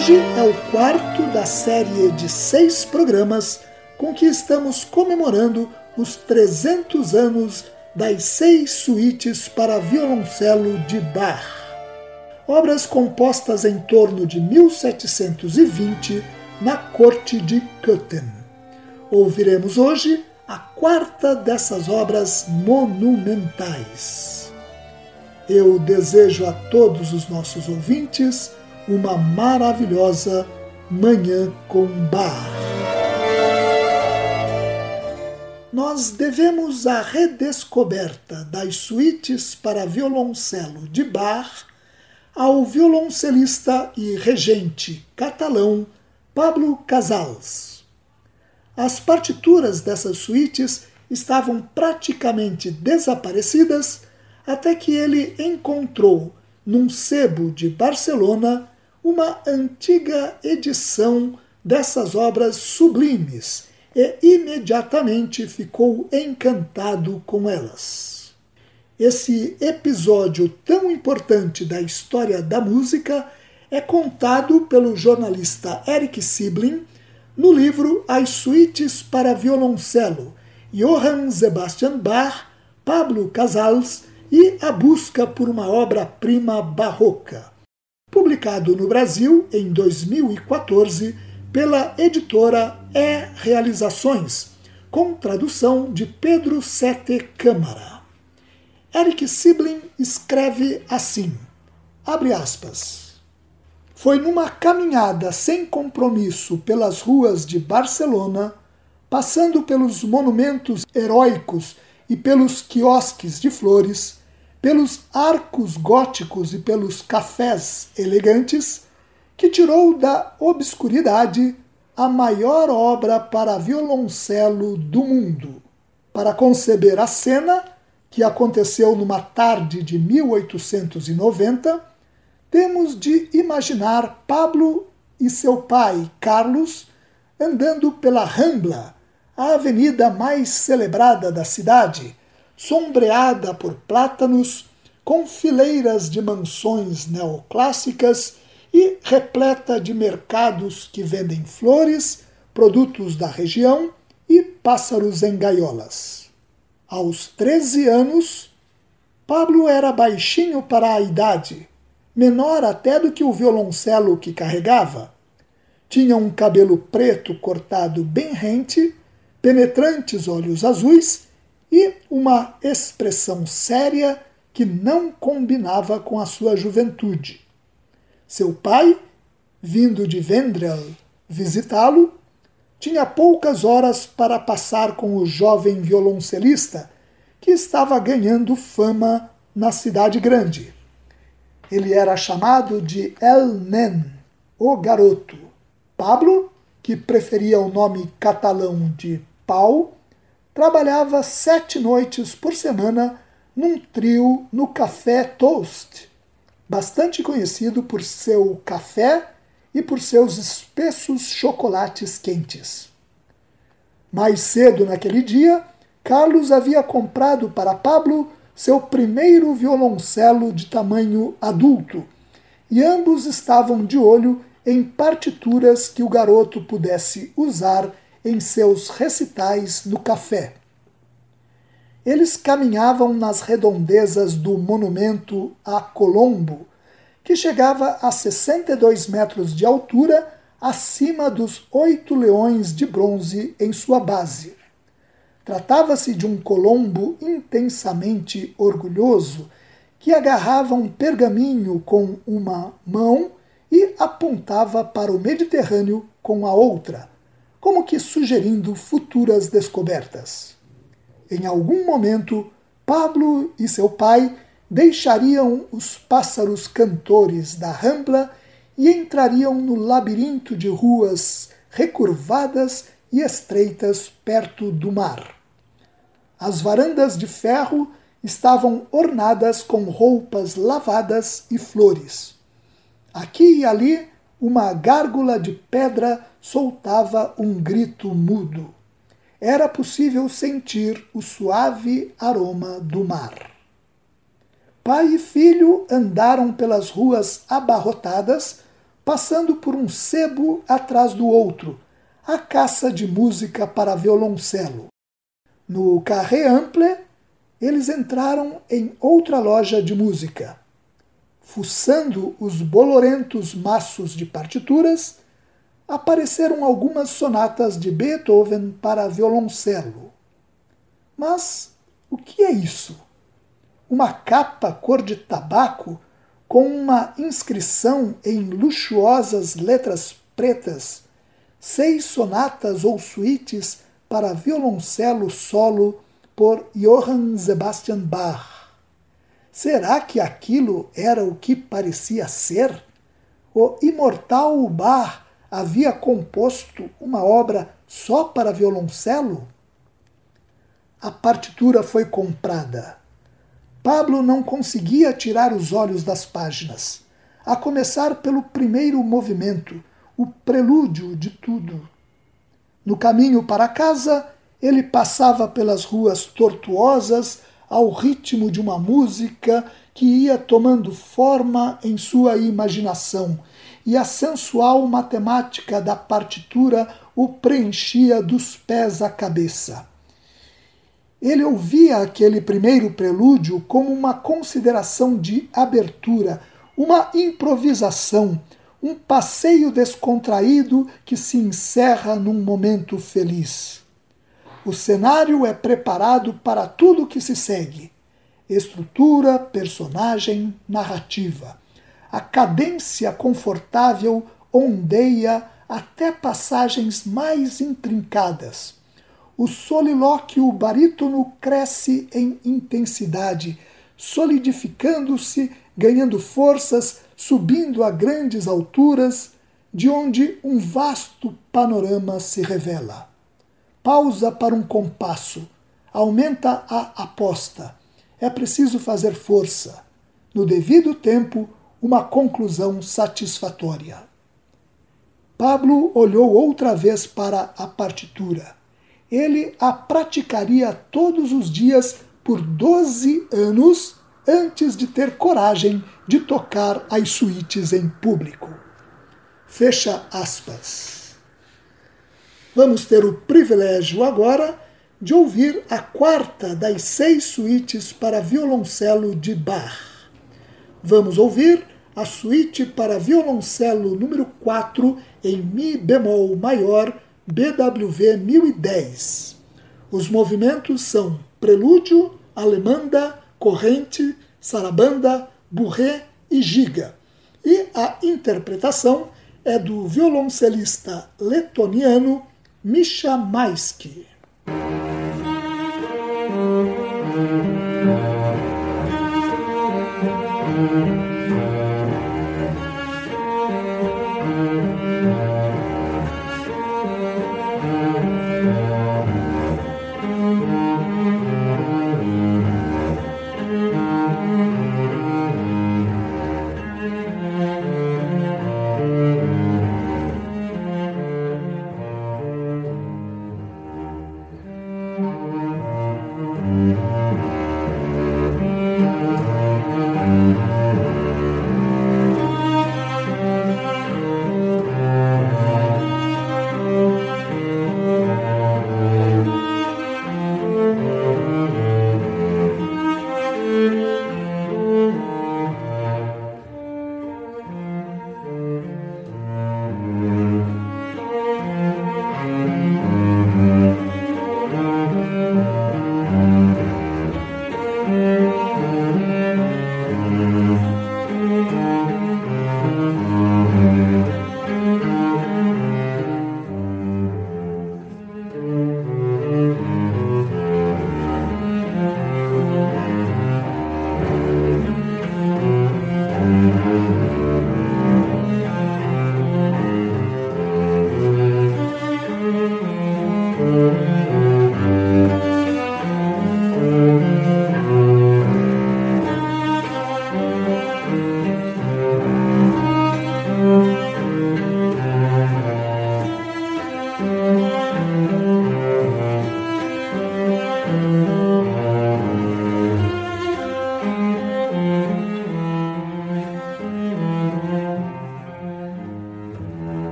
Hoje é o quarto da série de seis programas com que estamos comemorando os 300 anos das seis suítes para violoncelo de Bach. Obras compostas em torno de 1720 na corte de Köthen. Ouviremos hoje a quarta dessas obras monumentais. Eu desejo a todos os nossos ouvintes uma maravilhosa Manhã com Bar. Nós devemos a redescoberta das suítes para violoncelo de Bach ao violoncelista e regente catalão Pablo Casals. As partituras dessas suítes estavam praticamente desaparecidas até que ele encontrou num sebo de Barcelona uma antiga edição dessas obras sublimes e imediatamente ficou encantado com elas. Esse episódio tão importante da história da música é contado pelo jornalista Eric Siblin no livro As Suítes para Violoncelo, Johann Sebastian Bach, Pablo Casals e A Busca por uma Obra-Prima Barroca publicado no Brasil em 2014 pela editora E Realizações, com tradução de Pedro Sete Câmara. Eric Siblin escreve assim: abre aspas. Foi numa caminhada sem compromisso pelas ruas de Barcelona, passando pelos monumentos heróicos e pelos quiosques de flores, pelos arcos góticos e pelos cafés elegantes, que tirou da obscuridade a maior obra para violoncelo do mundo. Para conceber a cena, que aconteceu numa tarde de 1890, temos de imaginar Pablo e seu pai, Carlos, andando pela Rambla, a avenida mais celebrada da cidade, sombreada por plátanos, com fileiras de mansões neoclássicas e repleta de mercados que vendem flores, produtos da região e pássaros em gaiolas. Aos 13 anos, Pablo era baixinho para a idade, menor até do que o violoncelo que carregava. Tinha um cabelo preto cortado bem rente, penetrantes olhos azuis e uma expressão séria que não combinava com a sua juventude. Seu pai, vindo de Vendrell visitá-lo, tinha poucas horas para passar com o jovem violoncelista que estava ganhando fama na cidade grande. Ele era chamado de El Nen, o garoto. Pablo, que preferia o nome catalão de Paul trabalhava sete noites por semana num trio no Café Toast, bastante conhecido por seu café e por seus espessos chocolates quentes. Mais cedo naquele dia, Carlos havia comprado para Pablo seu primeiro violoncelo de tamanho adulto, e ambos estavam de olho em partituras que o garoto pudesse usar em seus recitais no café. Eles caminhavam nas redondezas do monumento a Colombo, que chegava a 62 metros de altura acima dos oito leões de bronze em sua base. Tratava-se de um Colombo intensamente orgulhoso que agarrava um pergaminho com uma mão e apontava para o Mediterrâneo com a outra, como que sugerindo futuras descobertas. Em algum momento, Pablo e seu pai deixariam os pássaros cantores da Rambla e entrariam no labirinto de ruas recurvadas e estreitas perto do mar. As varandas de ferro estavam ornadas com roupas lavadas e flores. Aqui e ali, uma gárgula de pedra soltava um grito mudo. Era possível sentir o suave aroma do mar. Pai e filho andaram pelas ruas abarrotadas, passando por um sebo atrás do outro, a caça de música para violoncelo. No Carré Ample, eles entraram em outra loja de música. Fuçando os bolorentos maços de partituras, apareceram algumas sonatas de Beethoven para violoncelo. Mas o que é isso? Uma capa cor de tabaco com uma inscrição em luxuosas letras pretas, seis sonatas ou suítes para violoncelo solo por Johann Sebastian Bach. Será que aquilo era o que parecia ser? O imortal Bach havia composto uma obra só para violoncelo? A partitura foi comprada. Pablo não conseguia tirar os olhos das páginas, a começar pelo primeiro movimento, o prelúdio de tudo. No caminho para casa, ele passava pelas ruas tortuosas ao ritmo de uma música que ia tomando forma em sua imaginação, e a sensual matemática da partitura o preenchia dos pés à cabeça. Ele ouvia aquele primeiro prelúdio como uma consideração de abertura, uma improvisação, um passeio descontraído que se encerra num momento feliz. O cenário é preparado para tudo que se segue: estrutura, personagem, narrativa. A cadência confortável ondeia até passagens mais intrincadas. O solilóquio barítono cresce em intensidade, solidificando-se, ganhando forças, subindo a grandes alturas, de onde um vasto panorama se revela pausa para um compasso, aumenta a aposta. É preciso fazer força. No devido tempo, uma conclusão satisfatória. Pablo olhou outra vez para a partitura. Ele a praticaria todos os dias por 12 anos antes de ter coragem de tocar as suítes em público. Fecha aspas. Vamos ter o privilégio agora de ouvir a quarta das seis suítes para violoncelo de Bach. Vamos ouvir a suíte para violoncelo número 4 em Mi bemol maior, BWV 1010. Os movimentos são prelúdio, alemanda, corrente, sarabanda, bourrée e giga. E a interpretação é do violoncelista letoniano Misha Maisky.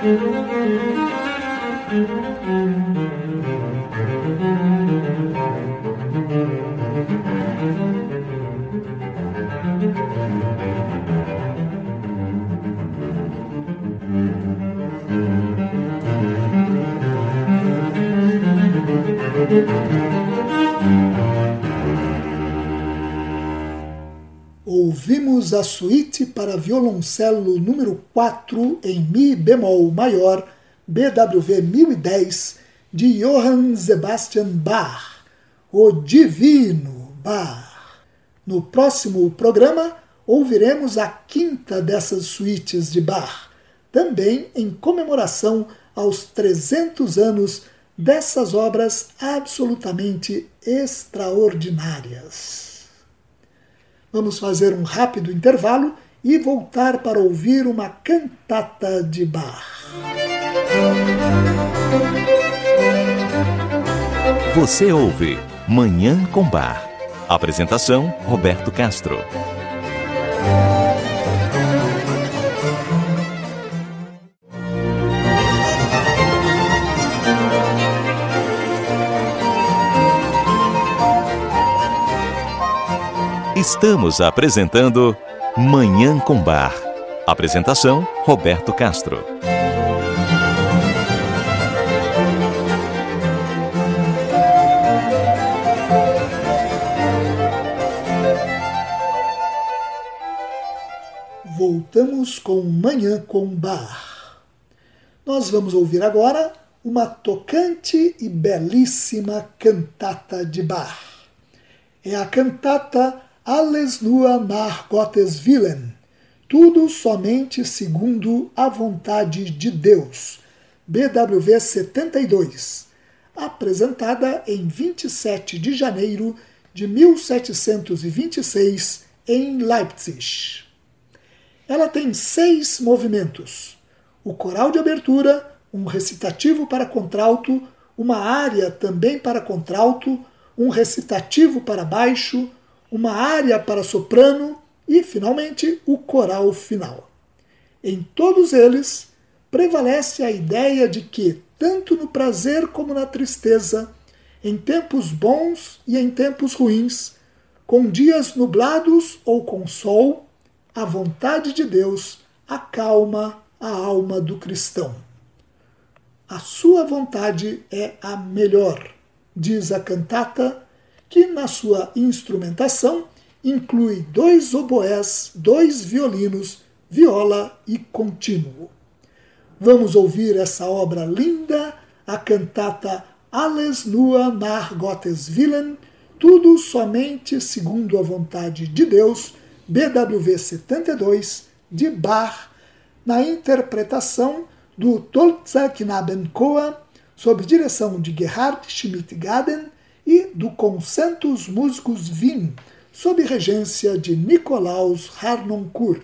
Thank you. Ouvimos a suíte para violoncelo número 4 em Mi bemol maior, BWV 1010, de Johann Sebastian Bach, o Divino Bach. No próximo programa, ouviremos a quinta dessas suítes de Bach, também em comemoração aos 300 anos dessas obras absolutamente extraordinárias. Vamos fazer um rápido intervalo e voltar para ouvir uma cantata de Bach. Você ouve Manhã com Bar. Apresentação: Roberto Castro. Estamos apresentando Manhã com Bar. Apresentação: Roberto Castro. Voltamos com Manhã com Bar. Nós vamos ouvir agora uma tocante e belíssima cantata de Bach. É a cantata Alles nur nach Gottes Willen. Tudo somente segundo a vontade de Deus. BWV 72. Apresentada em 27 de janeiro de 1726 em Leipzig. Ela tem seis movimentos: o coral de abertura, um recitativo para contralto, uma área também para contralto, um recitativo para baixo, uma área para soprano e, finalmente, o coral final. Em todos eles, prevalece a ideia de que, tanto no prazer como na tristeza, em tempos bons e em tempos ruins, com dias nublados ou com sol, a vontade de Deus acalma a alma do cristão. A sua vontade é a melhor, diz a cantata que na sua instrumentação inclui dois oboés, dois violinos, viola e contínuo. Vamos ouvir essa obra linda, a cantata Alles nur nach Gottes Willen, tudo somente segundo a vontade de Deus, BWV 72, de Bach, na interpretação do Tolzer Knabenchor, sob direção de Gerhard Schmidt-Gaden e do Concentus Musicus Wien, sob regência de Nicolaus Harnoncourt.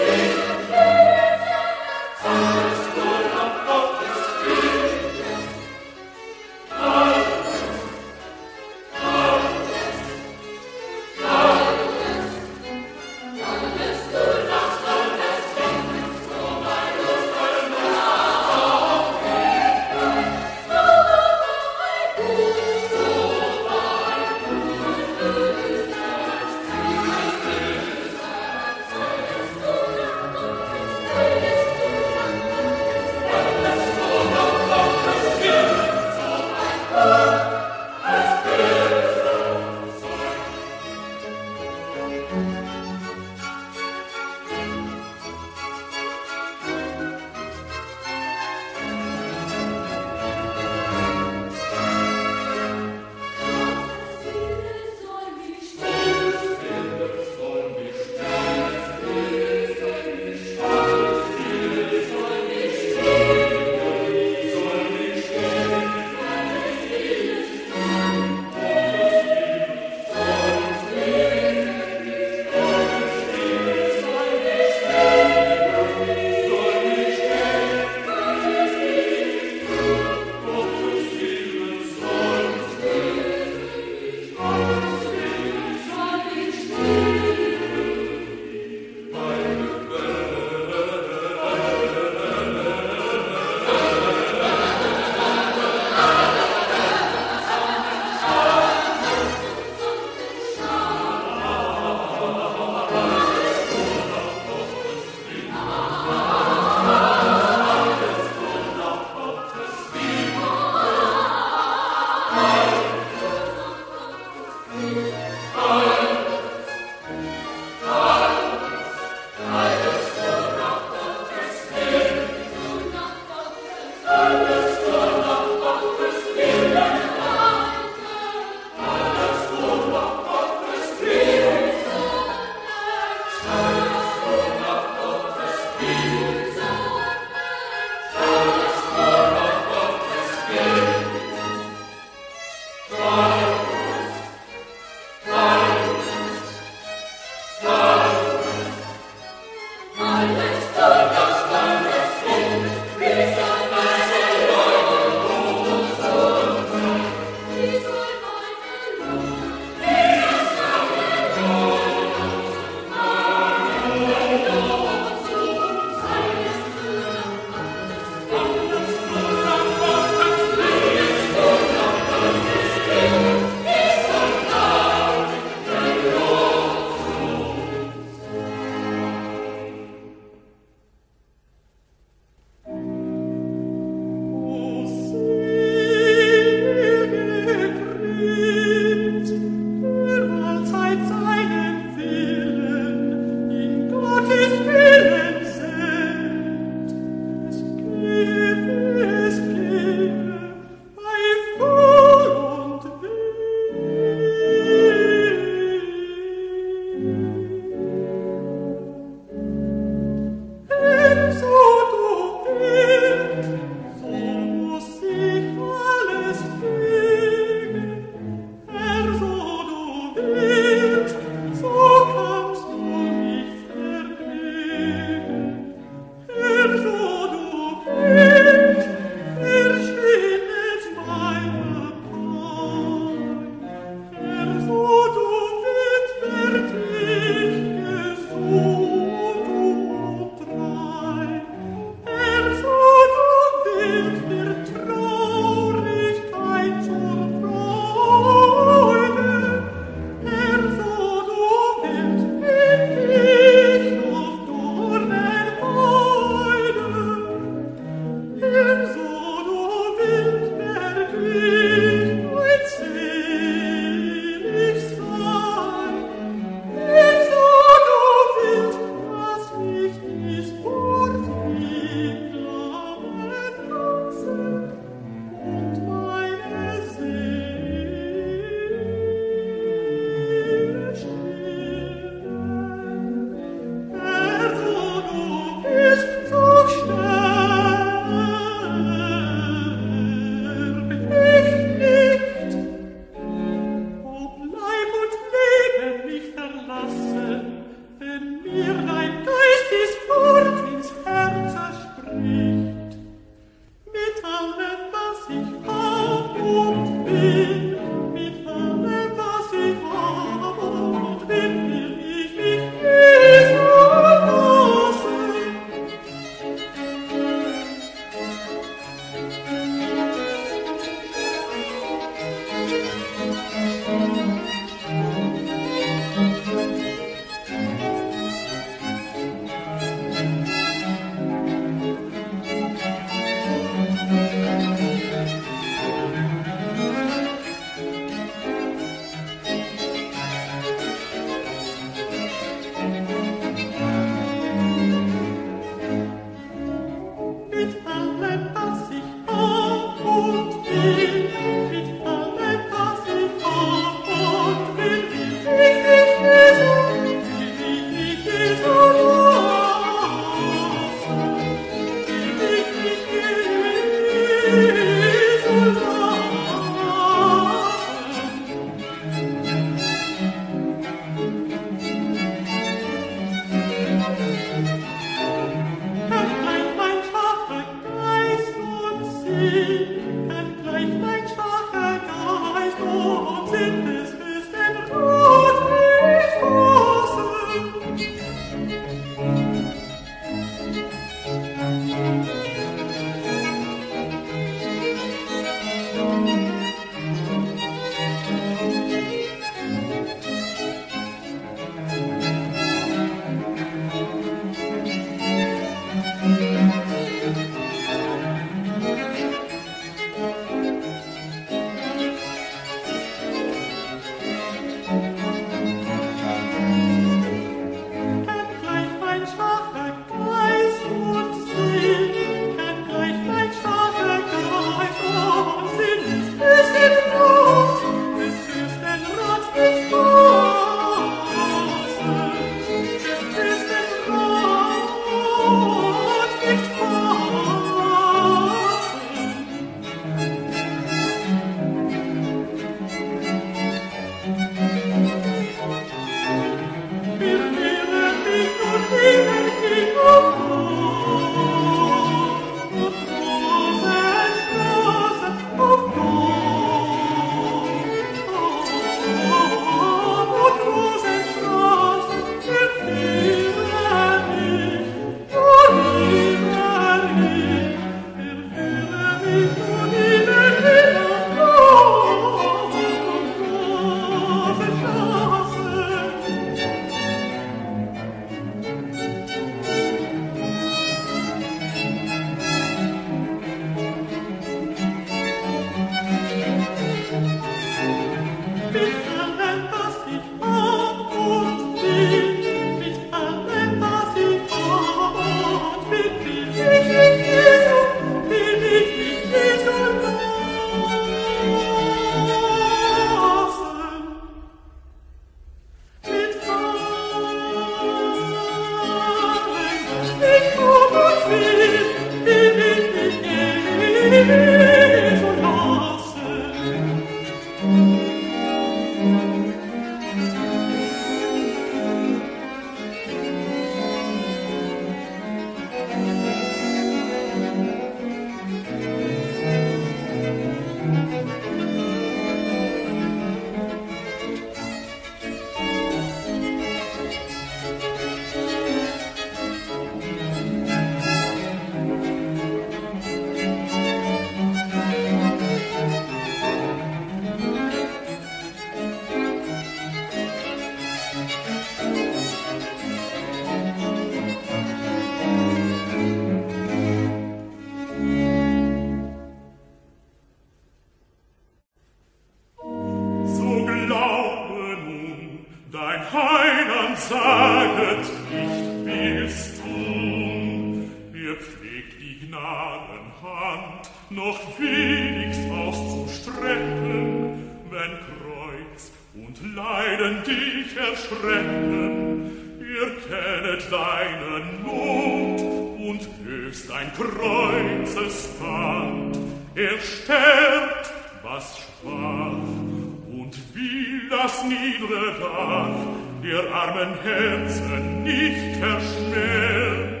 ihr armen Herzen nicht verschmähn.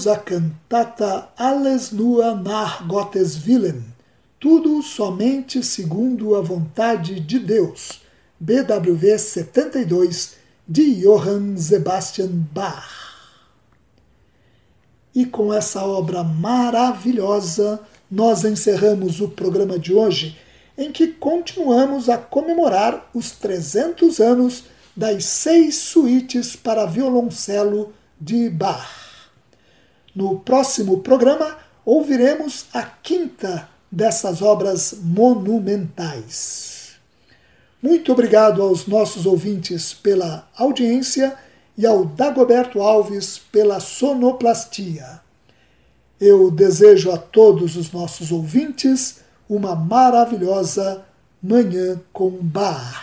Ouvimos a cantata Alles nur nach Gottes Willen, tudo somente segundo a vontade de Deus, BWV 72, de Johann Sebastian Bach. E com essa obra maravilhosa, nós encerramos o programa de hoje, em que continuamos a comemorar os 300 anos das seis suítes para violoncelo de Bach. No próximo programa, ouviremos a quinta dessas obras monumentais. Muito obrigado aos nossos ouvintes pela audiência e ao Dagoberto Alves pela sonoplastia. Eu desejo a todos os nossos ouvintes uma maravilhosa Manhã com Bar.